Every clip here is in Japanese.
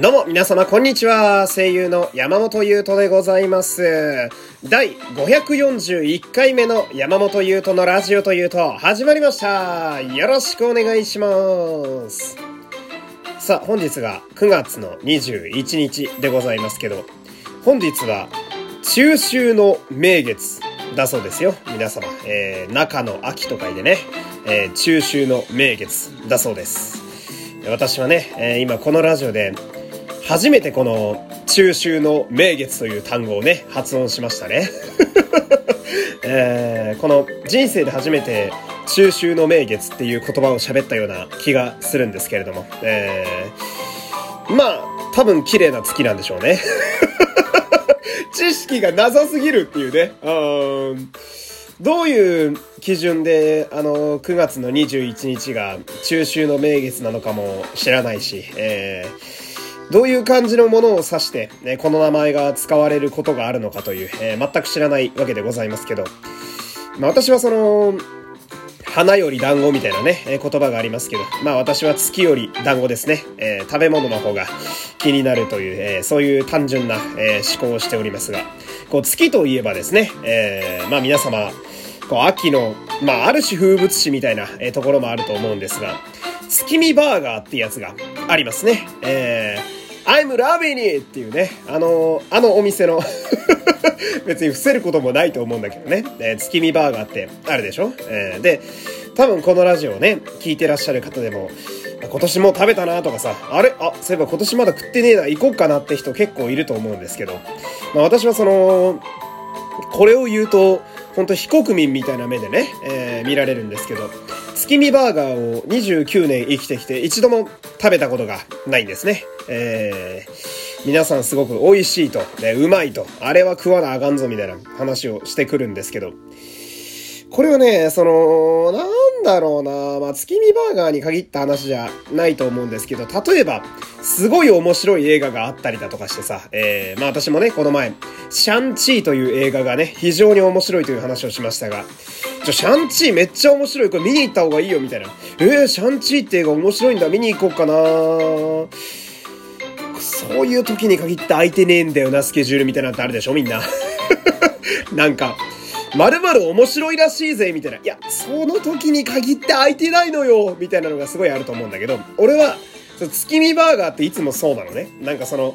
どうも皆様こんにちは。声優の山本優斗でございます。第541回目の山本優斗のラジオというと始まりました。よろしくお願いします。さあ本日が9月の21日でございますけど、本日は中秋の名月だそうですよ。皆様、えー、中の秋と書いてね、えー、中秋の名月だそうです。私はね、えー今このラジオで初めてこの中秋の名月という単語をね、発音しましたね。えーこの人生で初めて中秋の名月っていう言葉を喋ったような気がするんですけれども、えーまあ、多分綺麗な月なんでしょうね。知識がなさすぎるっていうね。うんどういう基準で、あの、9月の21日が中秋の名月なのかも知らないし、えーどういう感じのものを指して、ね、この名前が使われることがあるのかという、えー全く知らないわけでございますけど、まあ私はその、花より団子みたいなね、えー言葉がありますけど、まあ私は月より団子ですね。えー食べ物の方が気になるという、えーそういう単純な、え思考をしておりますが、こう月といえばですね、えまあ皆様、こう秋の、まあある種風物詩みたいな、えところもあると思うんですが、月見バーガーってやつがありますね。えー I'm loving it! っていうね、あの、あのお店の。別に伏せることもないと思うんだけどね、えー月見バーガーってあるでしょ、えーで、多分このラジオをね、聞いてらっしゃる方でも、今年も食べたなとかさ、あれ？あ、そういえば今年まだ食ってねえな、行こっかなって人結構いると思うんですけど、まあ私はその、これを言うと、本当非国民みたいな目でね、えー見られるんですけど、月見バーガーを29年生きてきて一度も食べたことがないんですね。えー皆さんすごく美味しいと、ね、うまいと、あれは食わなあかんぞみたいな話をしてくるんですけど、これはね、その、なんだろうな、まあ、月見バーガーに限った話じゃないと思うんですけど、例えば、すごい面白い映画があったりだとかしてさ、えー、まあ私もね、この前、シャンチーという映画がね、非常に面白いという話をしましたが、ちょ、シャンチーめっちゃ面白い、これ見に行った方がいいよ、みたいな。えー、シャンチーって映画面白いんだ、見に行こうかなそういう時に限って空いてねえんだよな、スケジュールみたいなのってあるでしょ、みんな。なんか、まる面白いらしいぜ、みたいな。いや、その時に限って空いてないのよ、みたいなのがすごいあると思うんだけど、俺は、その月見バーガーっていつもそうなのね。なんかその、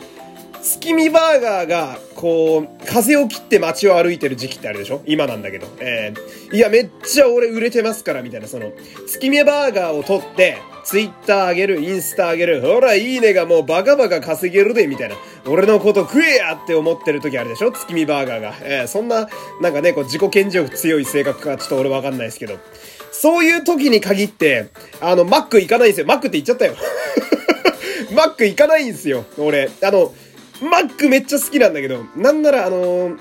月見バーガーが、こう、風を切って街を歩いてる時期ってあるでしょ？今なんだけど。えー、いや、めっちゃ俺売れてますから、みたいな、その、月見バーガーを取って、ツイッター上げる、インスタ上げる、ほら、いいねがもうバカバカ稼げるで、みたいな。俺のこと食えやって思ってる時あるでしょ？月見バーガーが。えー、そんな、なんかね、こう、自己顕示欲強い性格か、ちょっと俺わかんないですけど。そういう時に限って、あの、マック行かないんですよ。マックって言っちゃったよ。マック行かないんですよ、俺。あの、マックめっちゃ好きなんだけど、なんならあのー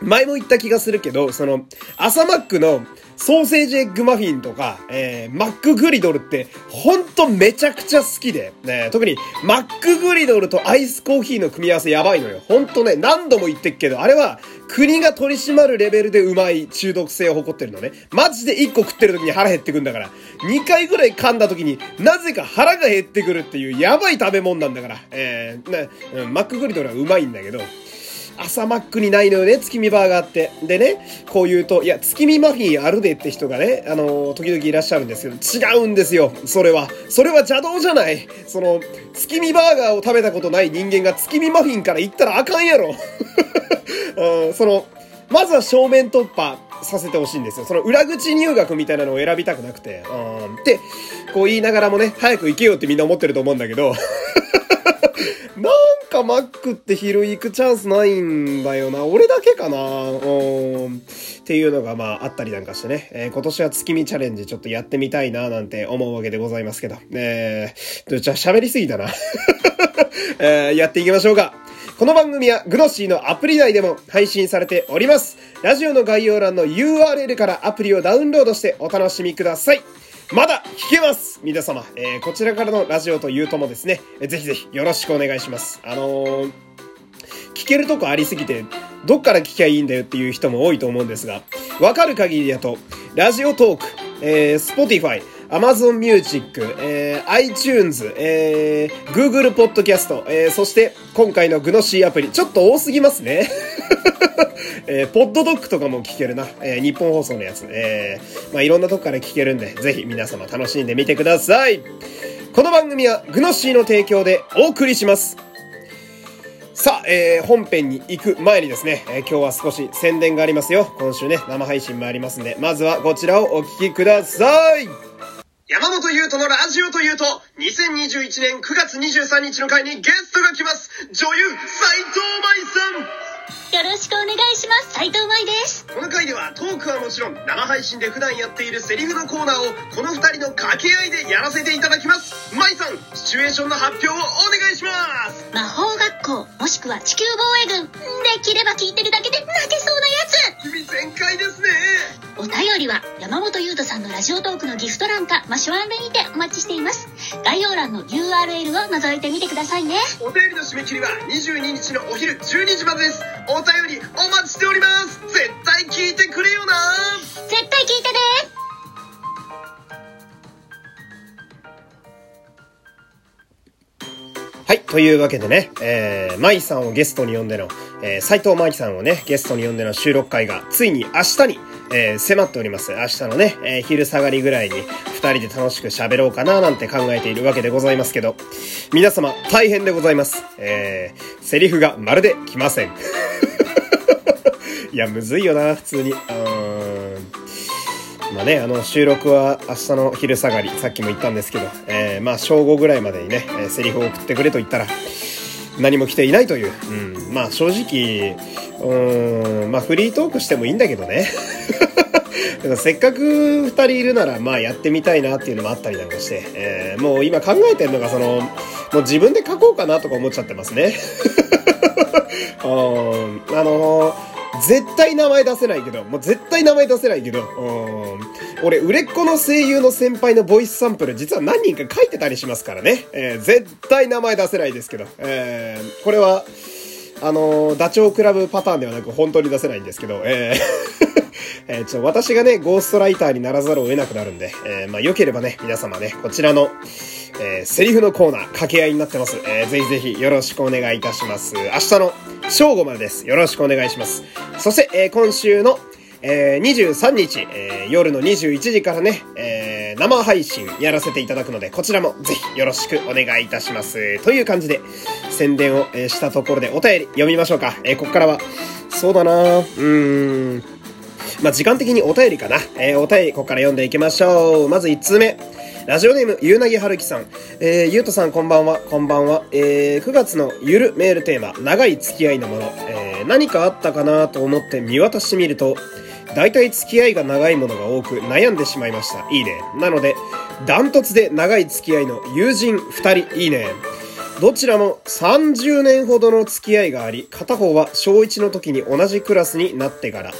前も言った気がするけど、その、朝マックのソーセージエッグマフィンとか、えー、マックグリドルって、ほんとめちゃくちゃ好きで、ね、特に、マックグリドルとアイスコーヒーの組み合わせやばいのよ。ほんとね、何度も言ってっけど、あれは、国が取り締まるレベルでうまい中毒性を誇ってるのね。マジで1個食ってる時に腹減ってくんだから。2回ぐらい噛んだ時になぜか腹が減ってくるっていうやばい食べ物なんだから。えー、ね、うんマックグリドルはうまいんだけど、朝マックにないのよね、月見バーガーって。でね、こう言うと、いや、月見マフィンあるでって人がね、あのー時々いらっしゃるんですけど、違うんですよ、それは。それは邪道じゃない。その、月見バーガーを食べたことない人間が月見マフィンから行ったらあかんやろ。うん、その、まずは正面突破させてほしいんですよ。その裏口入学みたいなのを選びたくなくて。うん、って、こう言いながらもね、早く行けよってみんな思ってると思うんだけど、なんかマックって昼行くチャンスないんだよな。俺だけかな。うん。っていうのがまああったりなんかしてね。えー今年は月見チャレンジちょっとやってみたいななんて思うわけでございますけど。えー、じゃあ喋りすぎたな。えーやっていきましょうか。この番組はグノッシーのアプリ内でも配信されております。ラジオの概要欄の URL からアプリをダウンロードしてお楽しみください。まだ聞けます皆様、えーこちらからのラジオというともですね、えーぜひぜひよろしくお願いします。あのー聞けるとこありすぎて、どっから聞きゃいいんだよっていう人も多いと思うんですが、わかる限りだと、ラジオトーク、えー、Spotify、Amazon Music、えー、iTunes、えー、Google Podcast、えー、そして今回のグノシーアプリ、ちょっと多すぎますね。えー、ポッドドッグとかも聞けるな。えー、日本放送のやつ。えー、まあいろんなとこから聞けるんで、ぜひ皆様楽しんでみてください。この番組はグノシーの提供でお送りします。さあ、えー、本編に行く前にですね、えー、今日は少し宣伝がありますよ。今週ね、生配信もありますんで、まずはこちらをお聞きください。山本優斗のラジオというと、2021年9月23日の回にゲストが来ます。女優、斎藤舞さん。よろしくお願いします。斉藤舞です。この回ではトークはもちろん、生配信で普段やっているセリフのコーナーを、この二人の掛け合いでやらせていただきます。舞さん、シチュエーションの発表をお願いします。魔法学校、もしくは地球防衛軍。できれば聞いてるだけで泣けそうなやつ。君全開ですね。お便りは、山本優斗さんのラジオトークのギフト欄か、マシュアンレにてお待ちしています。概要欄の URL を覗いてみてくださいね。お便りの締め切りは22日のお昼12時までです。お便りお待ちしております絶対聞いてくれよな絶対聞いてねはい。というわけでね、えー、舞さんをゲストに呼んでの、えー、斎藤舞さんをね、ゲストに呼んでの収録会が、ついに明日に、えー、迫っております。明日のね、えー、昼下がりぐらいに、二人で楽しく喋ろうかななんて考えているわけでございますけど、皆様、大変でございます。えー、セリフがまるで来ません。いや、むずいよな、普通に。うん。まあね、あの、収録は明日の昼下がり、さっきも言ったんですけど、えー、まあ、正午ぐらいまでにね、えー、セリフを送ってくれと言ったら、何も来ていないという。うん。まあ、正直、うん、まあ、フリートークしてもいいんだけどね。せっかく二人いるなら、まあやってみたいなっていうのもあったりなんかして、えー、もう今考えてんのが、その、もう自分で書こうかなとか思っちゃってますね。あのー絶対名前出せないけど、もう絶対名前出せないけど、うん。俺、売れっ子の声優の先輩のボイスサンプル、実は何人か書いてたりしますからね。えー、絶対名前出せないですけど、えー、これは、あのー、ダチョウ倶楽部パターンではなく本当に出せないんですけど、えー えー、ちょ、私がね、ゴーストライターにならざるを得なくなるんで、えー、まあ、良ければね、皆様ね、こちらの、えー、セリフのコーナー、掛け合いになってます。えー、ぜひぜひよろしくお願いいたします。明日の正午までです。よろしくお願いします。そして、えー、今週の、えー、23日、えー、夜の21時からね、えー、生配信やらせていただくので、こちらもぜひよろしくお願いいたします。という感じで、宣伝を、え、したところでお便り読みましょうか。えー、ここからは、そうだなうーん。まあ、時間的にお便りかな。えー、お便り、ここから読んでいきましょう。まず1通目。ラジオネーム、ゆうなぎはるきさん。えー、ゆうとさんこんばんは、こんばんは。えー、9月のゆるメールテーマ、長い付き合いのもの。えー、何かあったかなと思って見渡してみると、大体付き合いが長いものが多く悩んでしまいました。いいね。なので、ダントツで長い付き合いの友人2人、いいね。どちらも30年ほどの付き合いがあり、片方は小1の時に同じクラスになってから、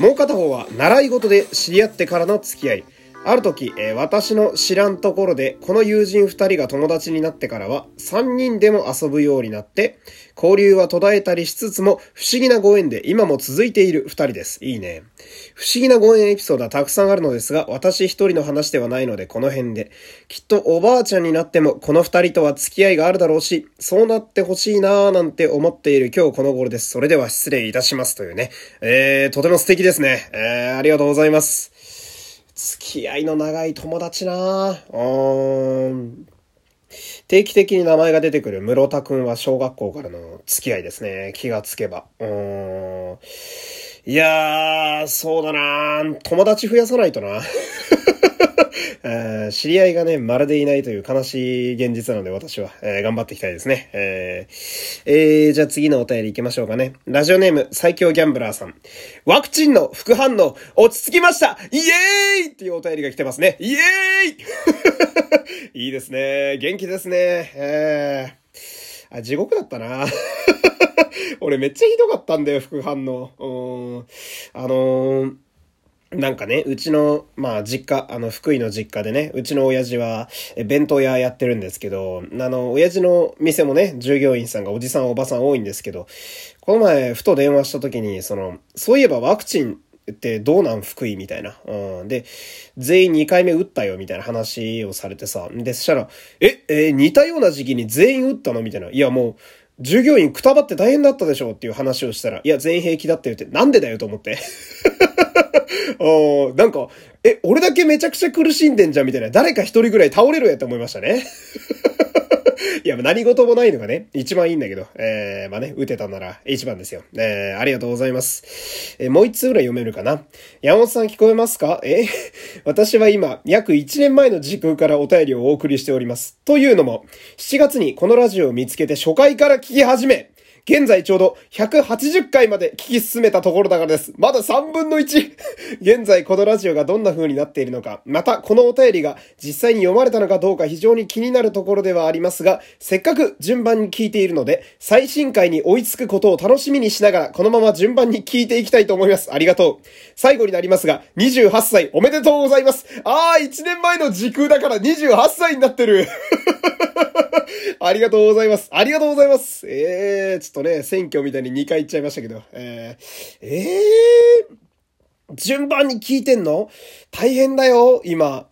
もう片方は習い事で知り合ってからの付き合い。ある時、えー、私の知らんところで、この友人二人が友達になってからは、三人でも遊ぶようになって、交流は途絶えたりしつつも、不思議なご縁で今も続いている二人です。いいね。不思議なご縁エピソードはたくさんあるのですが、私一人の話ではないので、この辺で。きっとおばあちゃんになっても、この二人とは付き合いがあるだろうし、そうなってほしいなーなんて思っている今日この頃です。それでは失礼いたしますというね。えー、とても素敵ですね。えー、ありがとうございます。付き合いの長い友達な。うん。定期的に名前が出てくる室田くんは小学校からの付き合いですね。気がつけば。うん。いやー、そうだな友達増やさないとな。知り合いがね、まるでいないという悲しい現実なので私は、えー、頑張っていきたいですね。えー、えー、じゃあ次のお便り行きましょうかね。ラジオネーム最強ギャンブラーさん。ワクチンの副反応落ち着きましたイエーイっていうお便りが来てますね。イエーイ いいですね。元気ですね。えー、あ、地獄だったな。俺めっちゃひどかったんだよ、副反応。うん。あのーなんかね、うちの、まあ、実家、あの、福井の実家でね、うちの親父は、弁当屋やってるんですけど、あの、親父の店もね、従業員さんがおじさんおばさん多いんですけど、この前、ふと電話した時に、その、そういえばワクチンってどうなん福井みたいな。うん。で、全員2回目打ったよみたいな話をされてさ。で、したら、え、えー、似たような時期に全員打ったのみたいな。いやもう、従業員くたばって大変だったでしょっていう話をしたら、いや、全員平気だって言って、なんでだよと思って。なんか、え、俺だけめちゃくちゃ苦しんでんじゃんみたいな。誰か一人ぐらい倒れるやって思いましたね。いや、何事もないのがね、一番いいんだけど、えー、まあね、打てたなら一番ですよ。えー、ありがとうございます。えー、もう一通ぐらい読めるかな。山本さん聞こえますか？えー、私は今、約1年前の時空からお便りをお送りしております。というのも、7月にこのラジオを見つけて初回から聞き始め、現在ちょうど180回まで聞き進めたところだからです。まだ3分の1。現在このラジオがどんな風になっているのか、またこのお便りが実際に読まれたのかどうか非常に気になるところではありますが、せっかく順番に聞いているので、最新回に追いつくことを楽しみにしながら、このまま順番に聞いていきたいと思います。ありがとう。最後になりますが、28歳おめでとうございます。あー、1年前の時空だから28歳になってる。ありがとうございます。ありがとうございます。えー、ちょっとね、選挙みたいに2回言っちゃいましたけど、えー、えー、順番に聞いてんの？大変だよ、今。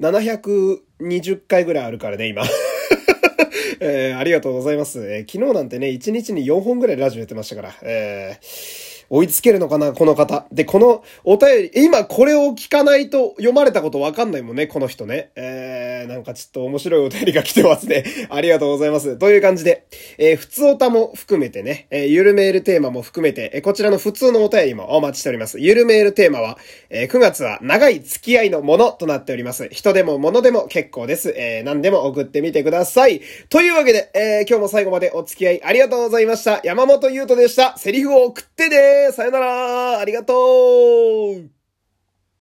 720回ぐらいあるからね、今。えー、ありがとうございます。えー、昨日なんてね、1日に4本ぐらいラジオやってましたから、えー、追いつけるのかな、この方。で、このお便り、今これを聞かないと読まれたことわかんないもんね、この人ね。えー、なんかちょっと面白いお便りが来てますね。ありがとうございます。という感じで、えー、普通おたも含めてね、えー、ゆるメールテーマも含めて、えー、こちらの普通のお便りもお待ちしております。ゆるメールテーマは、えー、9月は長い付き合いのものとなっております。人でも物でも結構です。えー、何でも送ってみてください。というわけで、えー、今日も最後までお付き合いありがとうございました。山本優斗でした。セリフを送ってねさよなら。ありがとう。